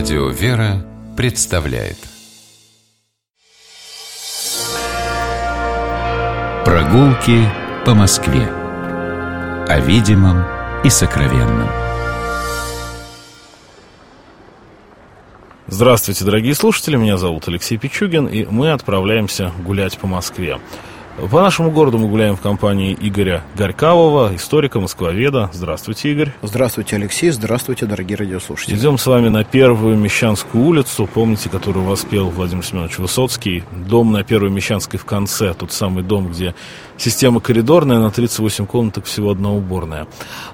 Радио «Вера» представляет. Прогулки по Москве. О видимом и сокровенном. Здравствуйте, дорогие слушатели, меня зовут Алексей Пичугин, и мы отправляемся гулять по Москве. По нашему городу мы гуляем в компании Игоря Горькавого, историка, москвоведа. Здравствуйте, Игорь. Здравствуйте, Алексей. Здравствуйте, дорогие радиослушатели. Идем с вами на Первую Мещанскую улицу, помните, которую воспел Владимир Семенович Высоцкий. Дом на Первой Мещанской в конце, тот самый дом, где система коридорная, на 38 комнаток всего одна уборная.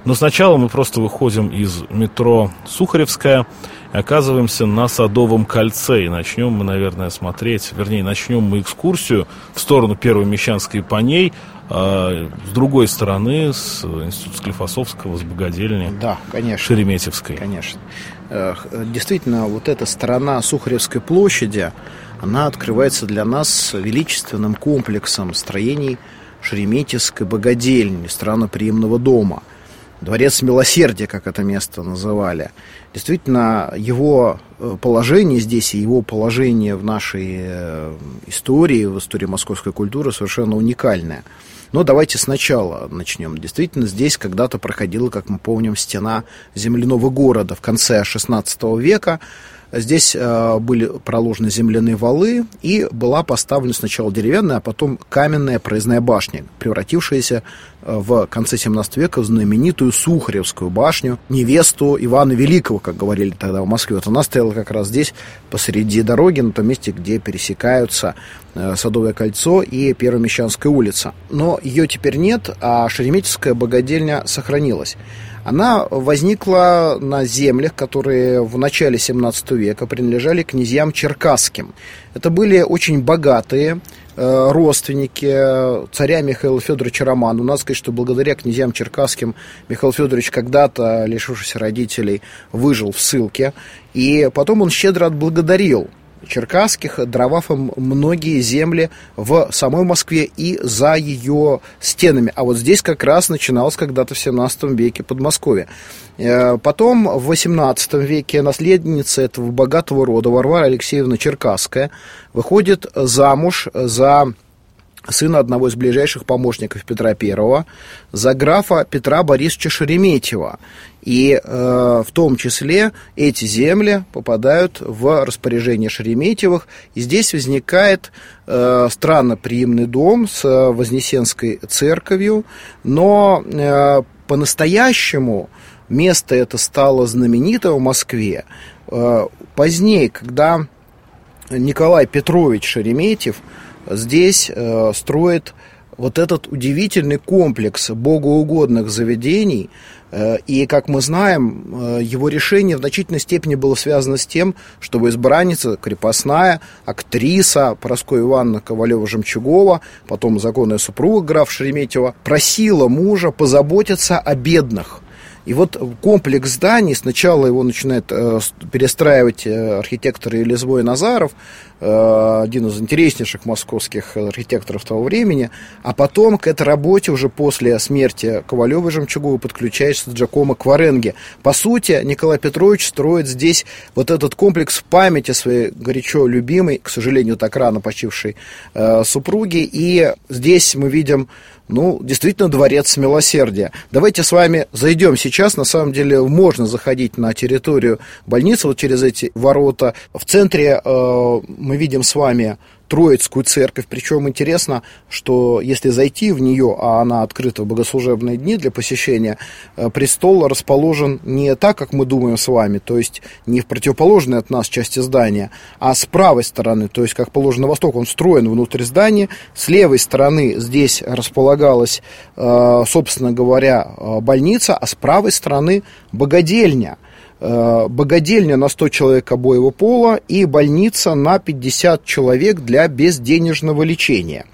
Но сначала мы просто выходим из метро Сухаревская, оказываемся на Садовом кольце. И начнем мы, наверное, смотреть, вернее, начнем мы экскурсию в сторону Первой Мещанской по ней, а с другой стороны, с Института Склифосовского, с Богодельни. Да, конечно. Шереметьевской. Конечно. Действительно, вот эта сторона Сухаревской площади, она открывается для нас величественным комплексом строений Шереметьевской богадельни, страноприимного дома – Дворец Милосердия, как это место называли. Действительно, его э, положение здесь и его положение в нашей э, истории, в истории московской культуры совершенно уникальное. Но давайте сначала начнем. Действительно, здесь когда-то проходила, как мы помним, стена земляного города в конце XVI века. Здесь э, были проложены земляные валы, и была поставлена сначала деревянная, а потом каменная проездная башня, превратившаяся э, в конце 17 века в знаменитую Сухаревскую башню, невесту Ивана Великого, как говорили тогда в Москве. Вот она стояла как раз здесь, посреди дороги, на том месте, где пересекаются э, Садовое кольцо и Первомещанская улица. Но ее теперь нет, а Шереметьевская богадельня сохранилась. Она возникла на землях, которые в начале 17 века принадлежали князьям черкасским. Это были очень богатые э, родственники царя Михаила Федоровича Романа. Нас сказать, что благодаря князьям черкасским Михаил Федорович когда-то, лишившись родителей, выжил в ссылке. И потом он щедро отблагодарил черкасских, даровав им многие земли в самой Москве и за ее стенами. А вот здесь как раз начиналось когда-то в 17 веке Подмосковье. Э, потом в 18 веке наследница этого богатого рода Варвара Алексеевна Черкасская выходит замуж за сына одного из ближайших помощников Петра I, за графа Петра Борисовича Шереметьева. И э, в том числе эти земли попадают в распоряжение Шереметьевых. И здесь возникает э, странноприимный дом с Вознесенской церковью. Но э, по-настоящему место это стало знаменито в Москве. Э, позднее, когда Николай Петрович Шереметьев здесь э, строит вот этот удивительный комплекс богоугодных заведений, э, и, как мы знаем, э, его решение в значительной степени было связано с тем, чтобы избранница, крепостная, актриса Парасковья Ивановна Ковалева-Жемчугова, потом законная супруга граф Шереметьева, просила мужа позаботиться о бедных. И вот комплекс зданий, сначала его начинает э, перестраивать э, архитектор Елизбой Назаров, э, один из интереснейших московских архитекторов того времени, а потом к этой работе уже после смерти Ковалева Жемчугова подключается Джакомо Кваренге. По сути, Николай Петрович строит здесь вот этот комплекс в памяти своей горячо любимой, к сожалению, так рано почившей э, супруги, и здесь мы видим ну, действительно, дворец милосердия. Давайте с вами зайдем сейчас. На самом деле, можно заходить на территорию больницы вот через эти ворота. В центре э, мы видим с вами Троицкую церковь. Причем интересно, что если зайти в нее, а она открыта в богослужебные дни для посещения, э, престол расположен не так, как мы думаем с вами, то есть не в противоположной от нас части здания, а с правой стороны, то есть как положено восток, он встроен внутрь здания. С левой стороны здесь располагалась, э, собственно говоря, э, больница, а с правой стороны богадельня – богадельня на 100 человек обоего пола и больница на 50 человек для безденежного лечения.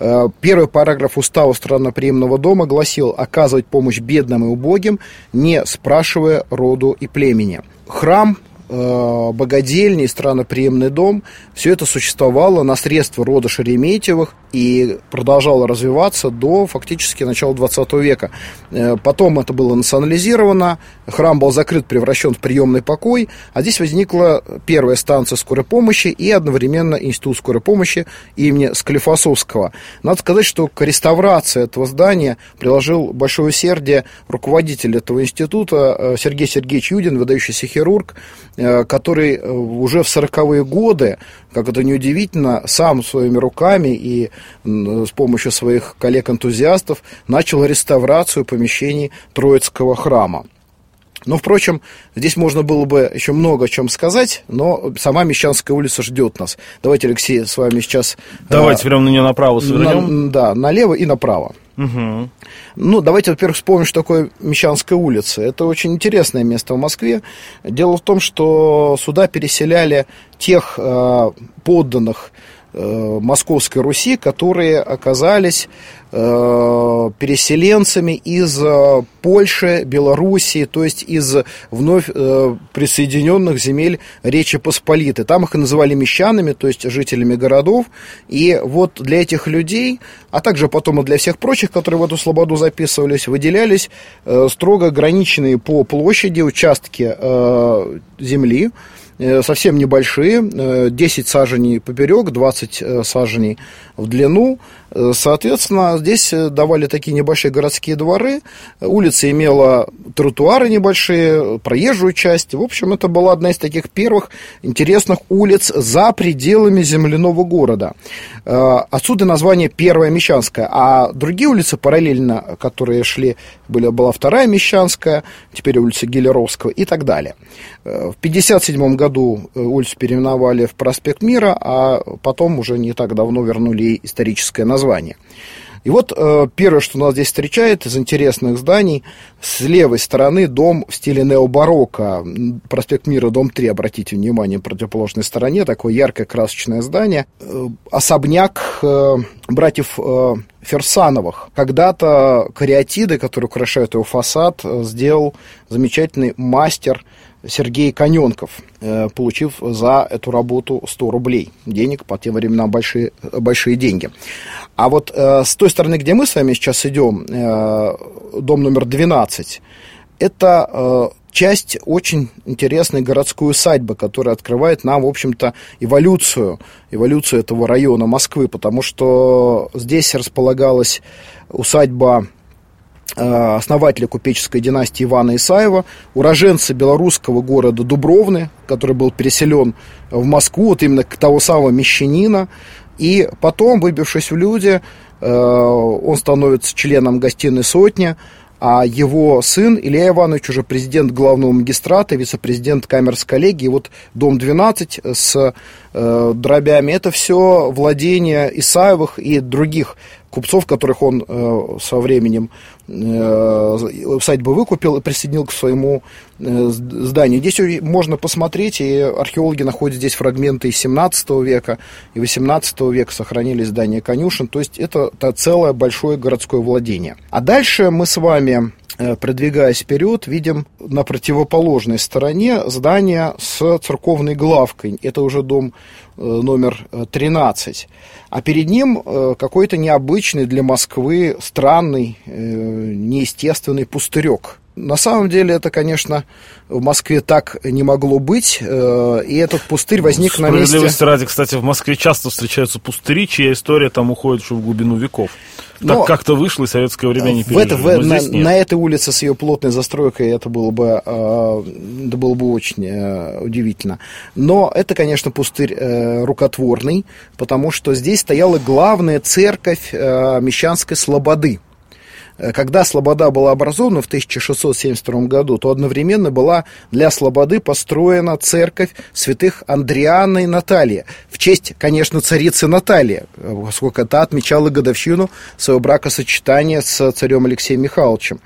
Э, первый параграф устава странноприемного дома гласил оказывать помощь бедным и убогим, не спрашивая роду и племени. Храм богадельни, странноприемный дом, все это существовало на средства рода Шереметьевых и продолжала развиваться до фактически начала 20 века. Э, потом это было национализировано, храм был закрыт, превращен в приемный покой, а здесь возникла первая станция скорой помощи и одновременно институт скорой помощи имени Склифосовского. Надо сказать, что к реставрации этого здания приложил большое усердие руководитель этого института э, Сергей Сергеевич Юдин, выдающийся хирург, э, который уже в 40-е годы, как это неудивительно, сам своими руками и с помощью своих коллег-энтузиастов начал реставрацию помещений Троицкого храма. Но, впрочем, здесь можно было бы еще много о чем сказать, но сама Мещанская улица ждет нас. Давайте, Алексей, с вами сейчас... Давайте а, прямо на нее направо свернем. На, да, налево и направо. Угу. Ну, давайте, во-первых, вспомним, что такое Мещанская улица. Это очень интересное место в Москве. Дело в том, что сюда переселяли тех э, подданных Э, Московской Руси, которые оказались э, переселенцами из э, Польши, Белоруссии, то есть из вновь присоединенных земель Речи Посполитой. Там их называли мещанами, то есть жителями городов. И вот для этих людей, а также потом и для всех прочих, которые в эту слободу записывались, выделялись строго ограниченные по площади участки земли, Э, совсем небольшие, 10 э, саженей поперек, 20 э, саженей в длину. Соответственно, здесь давали такие небольшие городские дворы. Улица имела тротуары небольшие, проезжую часть. В общем, это была одна из таких первых интересных улиц за пределами земляного города. Отсюда название Первая Мещанская. А другие улицы параллельно, которые шли, были, была Вторая Мещанская, теперь улица Гелеровского и так далее. В 1957 году э, улицу переименовали в проспект Мира, а потом уже не так давно вернули историческое название. И вот э, первое, что нас здесь встречает из интересных зданий, с левой стороны дом в стиле необарокко, проспект Мира, дом 3, обратите внимание, в противоположной стороне, такое яркое красочное здание, э, особняк э, братьев Ферсановых. Когда-то кариатиды, которые украшают его фасад, сделал замечательный мастер Сергей Коненков, э, получив за эту работу 100 рублей. Денег по тем временам большие, большие деньги. А вот э, с той стороны, где мы с вами сейчас идем, э, дом номер 12, это часть очень интересной городской усадьбы, которая открывает нам, в общем-то, эволюцию, эволюцию этого района Москвы, потому что здесь располагалась усадьба основателя купеческой династии Ивана Исаева, уроженца белорусского города Дубровны, который был переселен в Москву, вот именно к того самого мещанина, и потом, выбившись в люди, э, он становится членом гостиной сотни, а его сын Илья Иванович уже президент главного магистрата, вице-президент камерс коллегии. Вот дом 12 с э, дробями, это все владение Исаевых и других купцов, которых он э, со временем э, усадьбы выкупил и присоединил к своему э, зданию. Здесь можно посмотреть, и археологи находят здесь фрагменты из 17 века и 18 века, сохранились здания конюшен, то есть это, это целое большое городское владение. А дальше мы с вами Э, продвигаясь вперед, видим на противоположной стороне здание с церковной главкой. Это уже дом номер 13. А перед ним какой-то необычный для Москвы, странный, неестественный пустырек. На самом деле это, конечно, в Москве так не могло быть, и этот пустырь возник на месте... Справедливости ради, кстати, в Москве часто встречаются пустыри, чья история там уходит уже в глубину веков. Но так как-то вышло, и советское время не пережили. В это, в, на, на этой улице с ее плотной застройкой это было бы, э, это было бы очень э, удивительно. Но это, конечно, пустырь э, рукотворный, потому что здесь стояла главная церковь э, Мещанской Слободы. Когда Слобода была образована в 1672 году, то одновременно была для Слободы построена церковь святых Андриана и Наталья. В честь, конечно, царицы Натальи, поскольку та отмечала годовщину своего бракосочетания с царем Алексеем Михайловичем.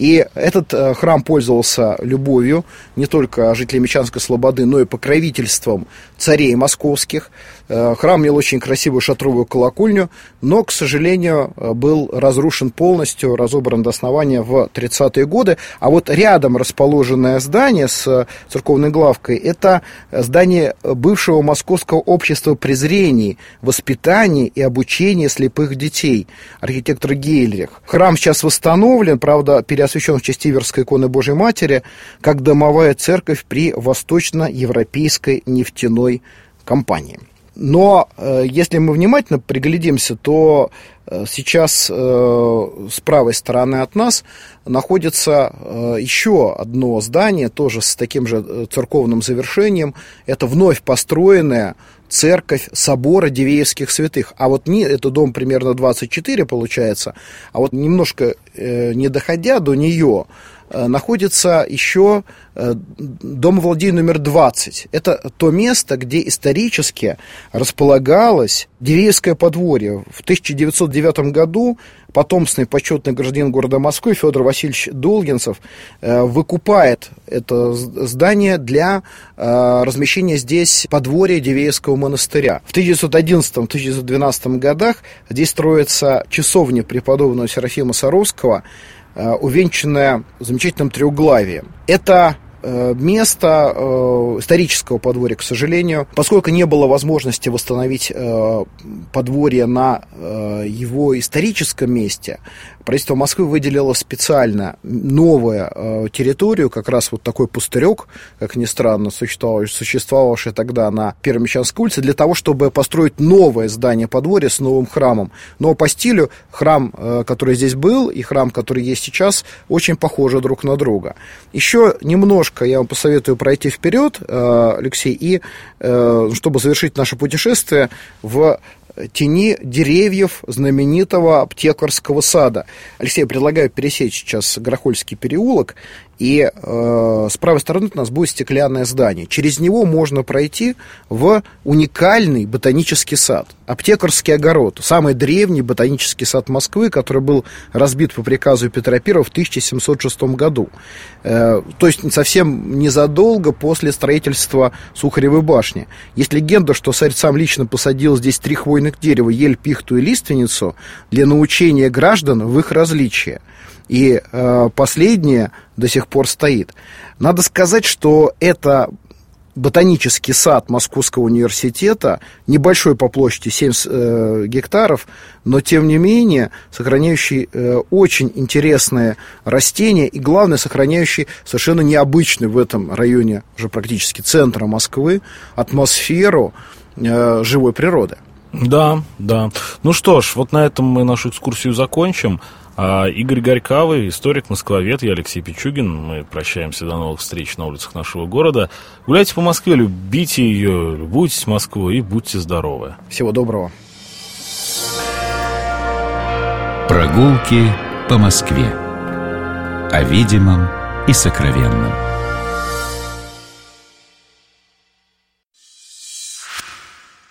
И этот э, храм пользовался любовью не только жителей Мещанской Слободы, но и покровительством царей московских. Э, храм имел очень красивую шатровую колокольню, но, к сожалению, был разрушен полностью разобран до основания в 30-е годы. А вот рядом расположенное здание с церковной главкой – это здание бывшего Московского общества презрений, воспитания и обучения слепых детей, архитектор Гейльрих. Храм сейчас восстановлен, правда, переосвящен в честь Иверской иконы Божьей Матери, как домовая церковь при восточноевропейской нефтяной компании. Но э, если мы внимательно приглядимся, то э, сейчас э, с правой стороны от нас находится э, еще одно здание, тоже с таким же э, церковным завершением. Это вновь построенная церковь собора Дивеевских святых. А вот не, это дом примерно 24 получается, а вот немножко э, не доходя до нее, находится еще э, дом владений номер 20. Это то место, где исторически располагалось Дивеевское подворье. В 1909 году потомственный почетный гражданин города Москвы Федор Васильевич Долгинцев э, выкупает это здание для размещения здесь подворья Дивеевского монастыря. В 1911-1912 годах здесь строится часовня преподобного Серафима Саровского, Э, увенчанная замечательным треуглавием. Это Э, место э, исторического подворья, к сожалению, поскольку не было возможности восстановить э, подворье на его историческом месте, правительство Москвы выделило специально новую территорию, как раз вот такой пустырек, как ни странно, существовавший, существовавший тогда на Первомещанской улице, для того, чтобы построить новое здание подворья с новым храмом. Но по стилю храм, который здесь был, и храм, который есть сейчас, очень похожи друг на друга. Еще немножко немножко я вам посоветую пройти вперед, э, Алексей, и э, чтобы завершить наше путешествие в тени деревьев знаменитого аптекарского сада. Алексей, предлагаю пересечь сейчас Горохольский переулок и э, с правой стороны у нас будет стеклянное здание. Через него можно пройти в уникальный ботанический сад. Аптекарский огород. Самый древний ботанический сад Москвы, который был разбит по приказу Петра I в 1706 году. Э, то есть совсем незадолго после строительства Сухаревой башни. Есть легенда, что царь сам лично посадил здесь три хвойных дерева, ель, пихту и лиственницу, для научения граждан в их различия и э, последнее до сих пор стоит. Надо сказать, что это ботанический сад Московского университета, небольшой по площади 70 э, гектаров, но тем не менее сохраняющий э, очень интересные растения и, главное, сохраняющий совершенно необычный в этом районе, уже практически центра Москвы, атмосферу э, живой природы. Да, да. Ну что ж, вот на этом мы нашу экскурсию закончим. А Игорь Горькавый, историк, москвовед, я Алексей Пичугин. Мы прощаемся до новых встреч на улицах нашего города. Гуляйте по Москве, любите ее, любуйтесь Москвой и будьте здоровы. Всего доброго. Прогулки по Москве. О видимом и сокровенном.